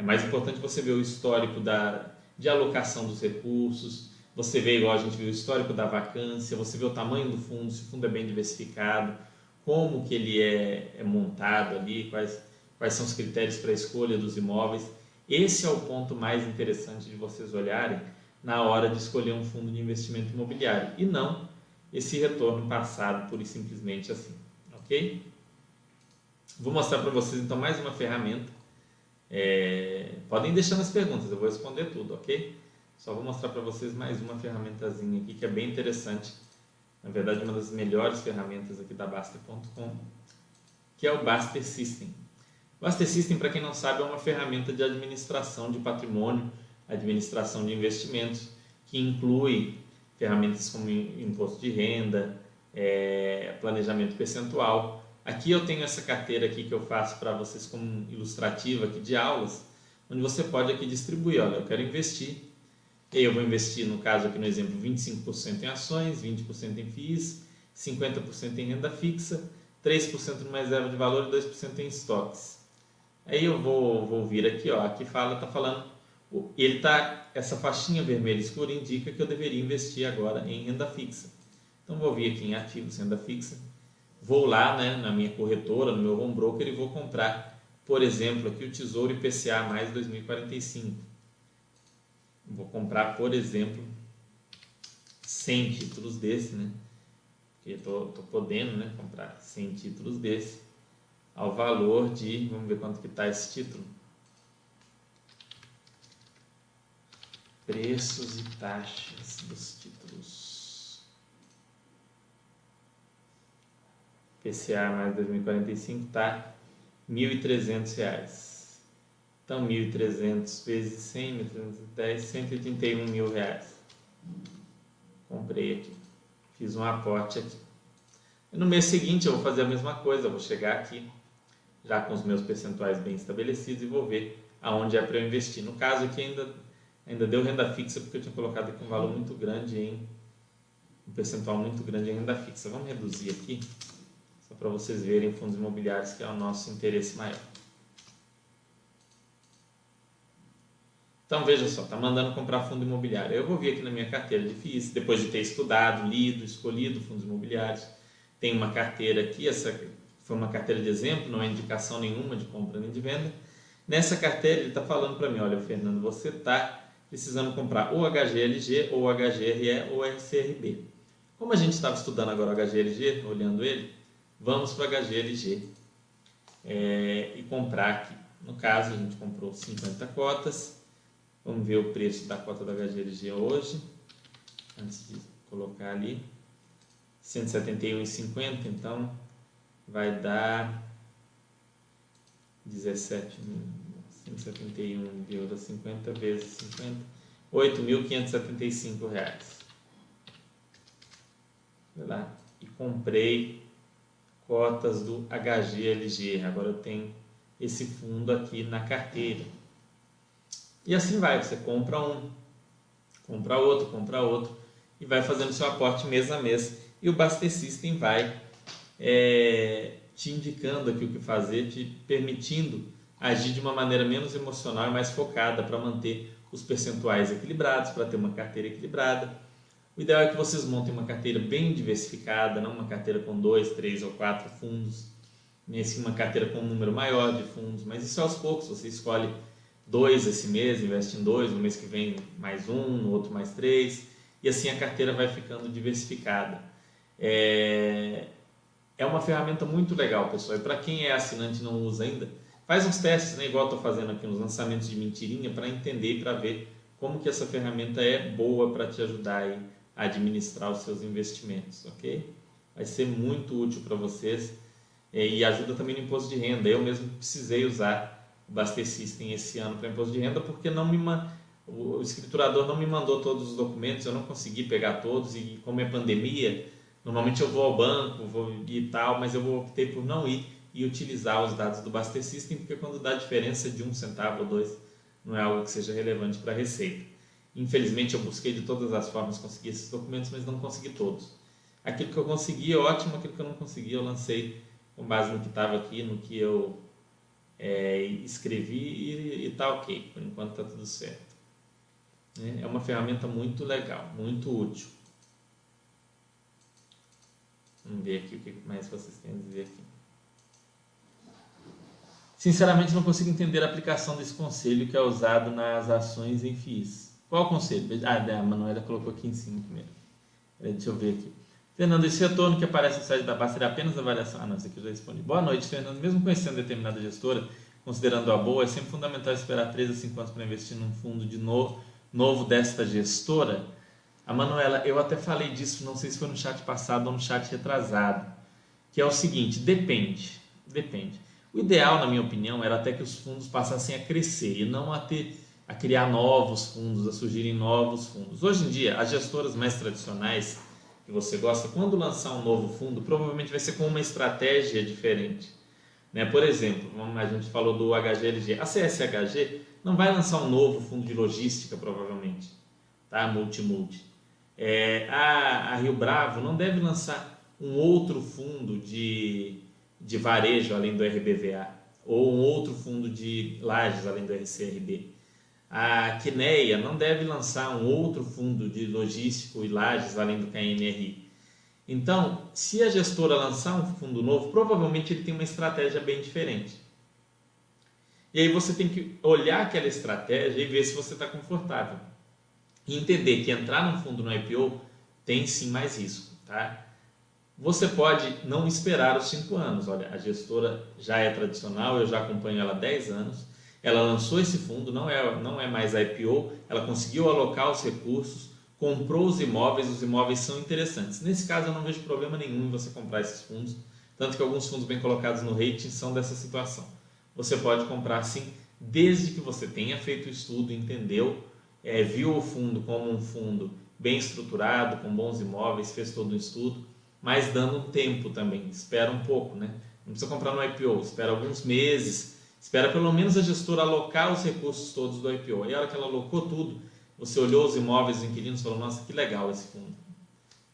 É mais importante você ver o histórico da, de alocação dos recursos, você vê, igual a gente viu, o histórico da vacância, você vê o tamanho do fundo, se o fundo é bem diversificado, como que ele é, é montado ali, quais, quais são os critérios para a escolha dos imóveis. Esse é o ponto mais interessante de vocês olharem na hora de escolher um fundo de investimento imobiliário e não esse retorno passado pura e simplesmente assim, ok? Vou mostrar para vocês então mais uma ferramenta. É, podem deixar nas perguntas, eu vou responder tudo, ok? Só vou mostrar para vocês mais uma ferramentazinha aqui que é bem interessante na verdade uma das melhores ferramentas aqui da Baster.com, que é o Baster System. O Baster System, para quem não sabe, é uma ferramenta de administração de patrimônio, administração de investimentos, que inclui ferramentas como imposto de renda, é, planejamento percentual, Aqui eu tenho essa carteira aqui que eu faço para vocês como ilustrativa aqui de aulas, onde você pode aqui distribuir, olha, eu quero investir, eu vou investir, no caso aqui no exemplo, 25% em ações, 20% em FIIs, 50% em renda fixa, 3% numa reserva de valor e 2% em estoques. Aí eu vou, vou vir aqui, ó, aqui fala, tá falando, ele tá, essa faixinha vermelha escura indica que eu deveria investir agora em renda fixa. Então vou vir aqui em ativos, renda fixa, vou lá, né, na minha corretora, no meu home broker e vou comprar, por exemplo, aqui o Tesouro IPCA mais 2045. Vou comprar, por exemplo, 100 títulos desse, né? Porque estou podendo né, comprar 100 títulos desse ao valor de, vamos ver quanto que está esse título. Preços e taxas dos títulos. PCA mais 2045 está R$ 1.300. Então, 1.300 vezes 100, 1.310, 181 mil reais. Comprei aqui. Fiz um aporte aqui. E no mês seguinte eu vou fazer a mesma coisa, eu vou chegar aqui, já com os meus percentuais bem estabelecidos e vou ver aonde é para eu investir. No caso aqui ainda, ainda deu renda fixa, porque eu tinha colocado aqui um valor muito grande em um percentual muito grande em renda fixa. Vamos reduzir aqui, para vocês verem fundos imobiliários, que é o nosso interesse maior. Então veja só, está mandando comprar fundo imobiliário. Eu vou vir aqui na minha carteira de FIIs, depois de ter estudado, lido, escolhido fundos imobiliários. Tem uma carteira aqui, essa foi uma carteira de exemplo, não é indicação nenhuma de compra nem de venda. Nessa carteira ele está falando para mim, olha Fernando, você está precisando comprar ou HGLG, ou HGRE, ou RCRB. Como a gente estava estudando agora o HGLG, olhando ele, vamos para o HGLG é, e comprar aqui. No caso, a gente comprou 50 cotas, Vamos ver o preço da cota da HGLG hoje, antes de colocar ali. 171,50, então vai dar 17, 171,50 vezes 50, 8.575 reais. Vai lá. E comprei cotas do HGLG. Agora eu tenho esse fundo aqui na carteira. E assim vai, você compra um, compra outro, compra outro e vai fazendo seu aporte mês a mês. E o Baster System vai é, te indicando aqui o que fazer, te permitindo agir de uma maneira menos emocional e mais focada para manter os percentuais equilibrados, para ter uma carteira equilibrada. O ideal é que vocês montem uma carteira bem diversificada, não uma carteira com dois, três ou quatro fundos, nem assim uma carteira com um número maior de fundos, mas isso aos poucos você escolhe dois esse mês, investe em dois, no mês que vem mais um, no outro mais três, e assim a carteira vai ficando diversificada. É, é uma ferramenta muito legal, pessoal, e para quem é assinante e não usa ainda, faz uns testes, né, igual estou fazendo aqui nos lançamentos de mentirinha, para entender e para ver como que essa ferramenta é boa para te ajudar aí administrar os seus investimentos, ok? Vai ser muito útil para vocês é, e ajuda também no imposto de renda. Eu mesmo precisei usar o Baster System esse ano para imposto de renda, porque não me o escriturador não me mandou todos os documentos, eu não consegui pegar todos e como é pandemia, normalmente eu vou ao banco, vou e tal, mas eu optei por não ir e utilizar os dados do Baster System, porque quando dá diferença de um centavo ou dois, não é algo que seja relevante para a receita. Infelizmente eu busquei de todas as formas conseguir esses documentos, mas não consegui todos. Aquilo que eu consegui é ótimo, aquilo que eu não consegui eu lancei com base no que estava aqui, no que eu é, escrevi e está ok, por enquanto está tudo certo. É uma ferramenta muito legal, muito útil. Vamos ver aqui o que mais vocês têm a dizer aqui. Sinceramente, não consigo entender a aplicação desse conselho que é usado nas ações em FIIs. Qual o conselho? Ah, a Manuela colocou aqui em cima primeiro. Deixa eu ver aqui. Fernando, esse retorno que aparece no site da Basta é apenas avaliação. Ah, não, isso aqui eu já respondi. Boa noite, Fernando. Mesmo conhecendo determinada gestora, considerando a boa, é sempre fundamental esperar 3 a 5 anos para investir num fundo de novo desta gestora. A Manuela, eu até falei disso, não sei se foi no chat passado ou no chat retrasado, que é o seguinte, depende, depende. O ideal, na minha opinião, era até que os fundos passassem a crescer e não a ter a criar novos fundos, a surgirem novos fundos. Hoje em dia, as gestoras mais tradicionais, que você gosta, quando lançar um novo fundo, provavelmente vai ser com uma estratégia diferente. Né? Por exemplo, a gente falou do HGLG. A CSHG não vai lançar um novo fundo de logística, provavelmente, tá? multi-multi. É, a, a Rio Bravo não deve lançar um outro fundo de, de varejo além do RBVA, ou um outro fundo de lajes além do RCRB. A Quineia não deve lançar um outro fundo de logístico e lajes além do KNRI. Então, se a gestora lançar um fundo novo, provavelmente ele tem uma estratégia bem diferente. E aí você tem que olhar aquela estratégia e ver se você está confortável. E entender que entrar num fundo no IPO tem sim mais risco. Tá? Você pode não esperar os 5 anos. Olha, a gestora já é tradicional, eu já acompanho ela há 10 anos. Ela lançou esse fundo, não é, não é mais IPO, ela conseguiu alocar os recursos, comprou os imóveis, os imóveis são interessantes. Nesse caso, eu não vejo problema nenhum em você comprar esses fundos, tanto que alguns fundos bem colocados no rating são dessa situação. Você pode comprar sim, desde que você tenha feito o estudo, entendeu, é, viu o fundo como um fundo bem estruturado, com bons imóveis, fez todo o estudo, mas dando um tempo também, espera um pouco, né? Não precisa comprar no IPO, espera alguns meses, Espera pelo menos a gestora alocar os recursos todos do IPO. E a hora que ela alocou tudo, você olhou os imóveis, os inquilinos e falou: Nossa, que legal esse fundo.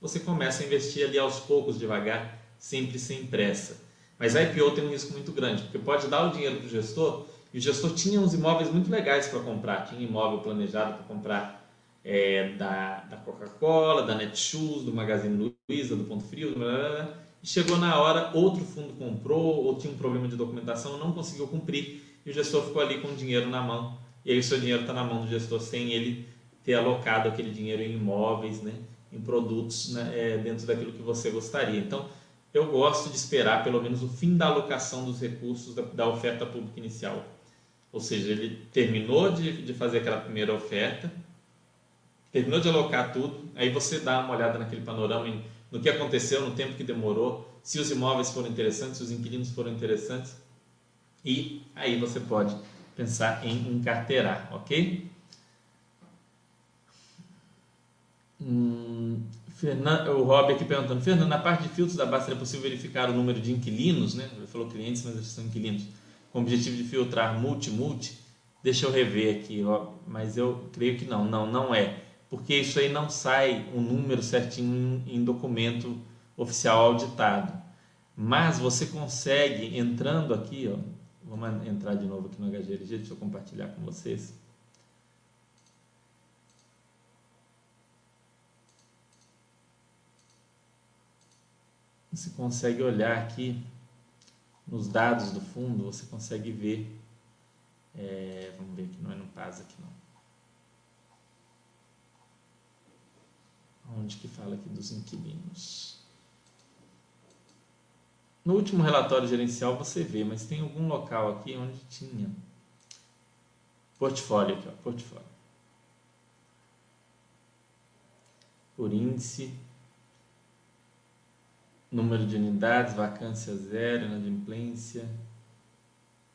Você começa a investir ali aos poucos, devagar, sempre sem pressa. Mas a IPO tem um risco muito grande, porque pode dar o dinheiro para o gestor e o gestor tinha uns imóveis muito legais para comprar. Tinha imóvel planejado para comprar é, da, da Coca-Cola, da Netshoes, do Magazine Luiza, do Ponto Frio, blá, blá, blá chegou na hora, outro fundo comprou ou tinha um problema de documentação, não conseguiu cumprir e o gestor ficou ali com o dinheiro na mão. E aí o seu dinheiro está na mão do gestor sem ele ter alocado aquele dinheiro em imóveis, né, em produtos né, é, dentro daquilo que você gostaria. Então, eu gosto de esperar pelo menos o fim da alocação dos recursos da, da oferta pública inicial. Ou seja, ele terminou de, de fazer aquela primeira oferta, terminou de alocar tudo, aí você dá uma olhada naquele panorama no que aconteceu, no tempo que demorou, se os imóveis foram interessantes, se os inquilinos foram interessantes. E aí você pode pensar em encarteirar, ok? Hum, o Rob aqui perguntando, Fernando, na parte de filtros da Basta é possível verificar o número de inquilinos, né? Ele falou clientes, mas eles são inquilinos, com o objetivo de filtrar multi-multi. Deixa eu rever aqui, ó, mas eu creio que não, não, não é porque isso aí não sai um número certinho em documento oficial auditado. Mas você consegue, entrando aqui, ó, vamos entrar de novo aqui no HGLG, deixa eu compartilhar com vocês. Você consegue olhar aqui nos dados do fundo, você consegue ver, é, vamos ver aqui, não é no PAS aqui não. Onde que fala aqui dos inquilinos. No último relatório gerencial você vê, mas tem algum local aqui onde tinha. Portfólio aqui, ó, portfólio. Por índice, número de unidades, vacância zero, inadimplência,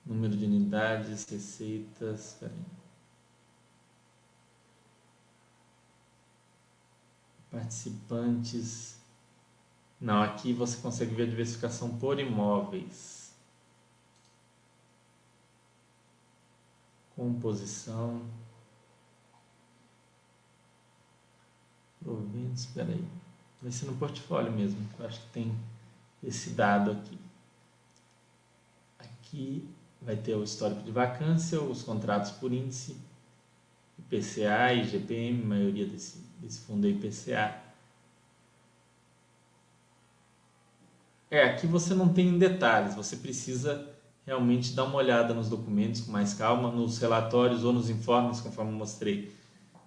número de unidades, receitas, peraí. Participantes. Não, aqui você consegue ver a diversificação por imóveis. Composição. Proventos, espera aí. Vai ser no portfólio mesmo, eu acho que tem esse dado aqui. Aqui vai ter o histórico de vacância, os contratos por índice, IPCA e GPM, maioria desse desse fundo IPCA. É, aqui você não tem detalhes, você precisa realmente dar uma olhada nos documentos com mais calma, nos relatórios ou nos informes, conforme mostrei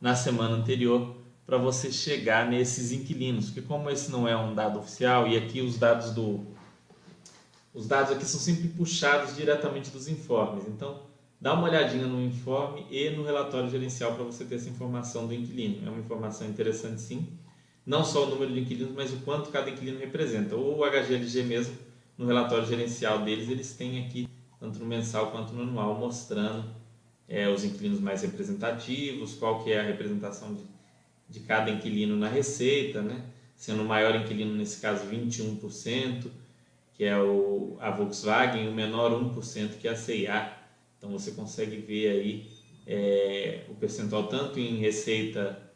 na semana anterior, para você chegar nesses inquilinos, porque como esse não é um dado oficial e aqui os dados do os dados aqui são sempre puxados diretamente dos informes. Então, Dá uma olhadinha no informe e no relatório gerencial para você ter essa informação do inquilino. É uma informação interessante sim. Não só o número de inquilinos, mas o quanto cada inquilino representa. O HGLG mesmo, no relatório gerencial deles, eles têm aqui, tanto no mensal quanto no anual, mostrando é, os inquilinos mais representativos, qual que é a representação de, de cada inquilino na receita, né? sendo o maior inquilino nesse caso 21%, que é o, a Volkswagen, o menor 1%, que é a CIA. Então você consegue ver aí é, o percentual tanto em receita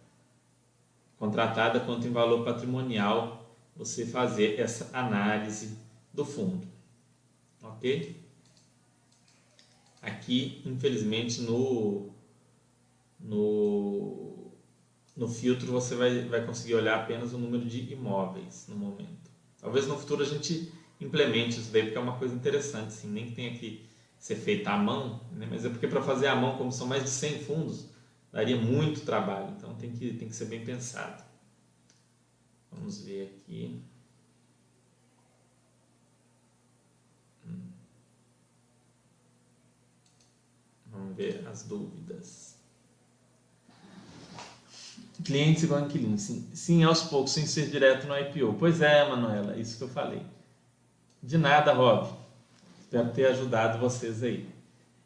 contratada quanto em valor patrimonial, você fazer essa análise do fundo. Ok? Aqui, infelizmente, no, no, no filtro você vai, vai conseguir olhar apenas o número de imóveis no momento. Talvez no futuro a gente implemente isso daí, porque é uma coisa interessante, assim, nem que tenha que ser feita à mão, né? mas é porque para fazer à mão, como são mais de 100 fundos, daria muito trabalho, então tem que, tem que ser bem pensado. Vamos ver aqui. Hum. Vamos ver as dúvidas. Clientes igual inquilinos. Sim, sim, aos poucos, sem ser direto no IPO. Pois é, Manuela, isso que eu falei. De nada, Rob. Espero ter ajudado vocês aí.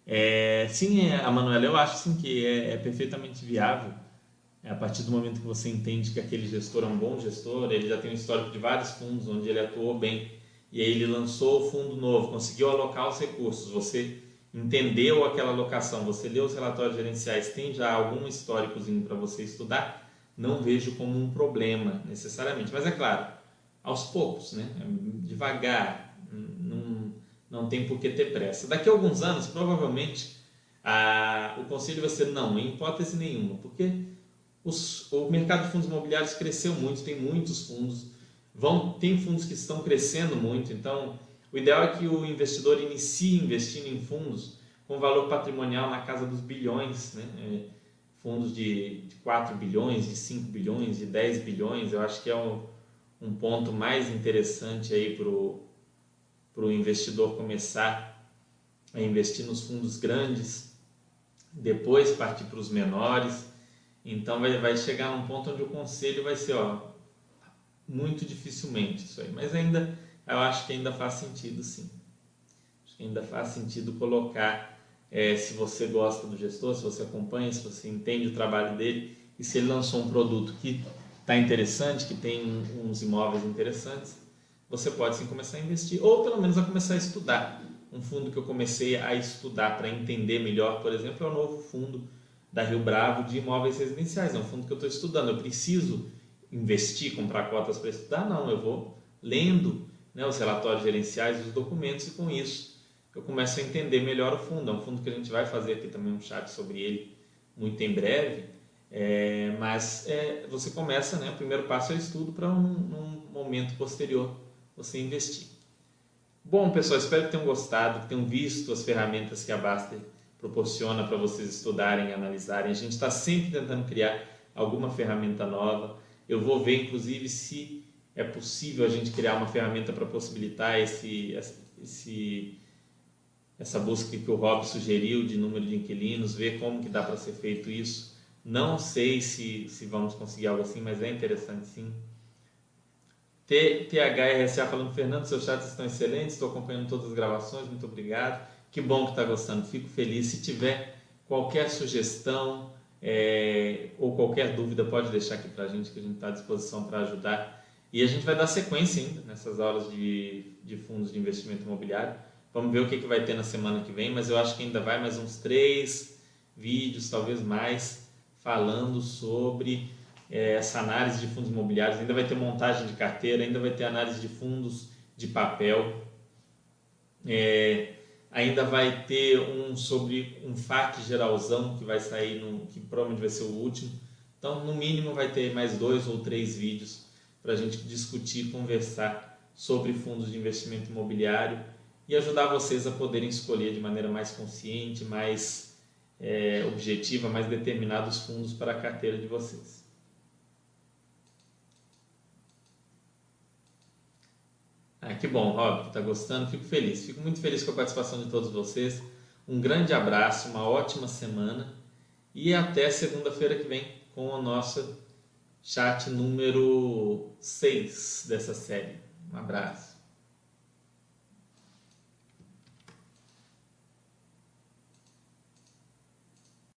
É, sim, a Manuela, eu acho sim que é, é, perfeitamente viável. É a partir do momento que você entende que aquele gestor é um bom gestor, ele já tem um histórico de vários fundos onde ele atuou bem, e aí ele lançou o fundo novo, conseguiu alocar os recursos, você entendeu aquela alocação, você leu os relatórios gerenciais, tem já algum históricozinho para você estudar, não vejo como um problema necessariamente. Mas é claro, aos poucos, né? devagar, não, não tem por que ter pressa. Daqui a alguns anos, provavelmente, a, o conselho vai ser não, em hipótese nenhuma, porque os, o mercado de fundos imobiliários cresceu muito, tem muitos fundos, vão, tem fundos que estão crescendo muito, então o ideal é que o investidor inicie investindo em fundos com valor patrimonial na casa dos bilhões, né? É, fundos de, de 4 bilhões, de 5 bilhões, de 10 bilhões, eu acho que é um, um ponto mais interessante aí para o investidor começar a investir nos fundos grandes, depois partir para os menores. Então vai, vai chegar num ponto onde o conselho vai ser ó, muito dificilmente isso aí, mas ainda eu acho que ainda faz sentido sim. Acho que ainda faz sentido colocar é, se você gosta do gestor, se você acompanha, se você entende o trabalho dele e se ele lançou um produto que está interessante, que tem uns imóveis interessantes, você pode sim começar a investir, ou pelo menos a começar a estudar. Um fundo que eu comecei a estudar para entender melhor, por exemplo, é o novo fundo da Rio Bravo de imóveis residenciais. É um fundo que eu estou estudando. Eu preciso investir, comprar cotas para estudar? Não, eu vou lendo né, os relatórios gerenciais, os documentos, e com isso eu começo a entender melhor o fundo. É um fundo que a gente vai fazer aqui também um chat sobre ele muito em breve é, mas é, você começa, né, o primeiro passo é o estudo para um, um, momento posterior você investir. Bom, pessoal, espero que tenham gostado, que tenham visto as ferramentas que a Baster proporciona para vocês estudarem e analisarem. A gente está sempre tentando criar alguma ferramenta nova. Eu vou ver, inclusive, se é possível a gente criar uma ferramenta para possibilitar esse, esse, essa busca que o Rob sugeriu de número de inquilinos, ver como que dá para ser feito isso não sei se, se vamos conseguir algo assim, mas é interessante sim. THRSA falando, Fernando, seus chats estão excelentes, estou acompanhando todas as gravações, muito obrigado. Que bom que está gostando, fico feliz. Se tiver qualquer sugestão é, ou qualquer dúvida, pode deixar aqui para a gente, que a gente está à disposição para ajudar. E a gente vai dar sequência ainda nessas aulas de, de fundos de investimento imobiliário. Vamos ver o que, que vai ter na semana que vem, mas eu acho que ainda vai mais uns três vídeos, talvez mais falando sobre é, essa análise de fundos imobiliários. Ainda vai ter montagem de carteira, ainda vai ter análise de fundos de papel. É, ainda vai ter um sobre um FAQ geralzão que vai sair, no, que provavelmente vai ser o último. Então, no mínimo, vai ter mais dois ou três vídeos para a gente discutir, conversar sobre fundos de investimento imobiliário e ajudar vocês a poderem escolher de maneira mais consciente, mais é, objetiva, mais determinados fundos para a carteira de vocês. Ah, que bom, Rob, está gostando, fico feliz. Fico muito feliz com a participação de todos vocês. Um grande abraço, uma ótima semana e até segunda-feira que vem com o nosso chat número 6 dessa série. Um abraço.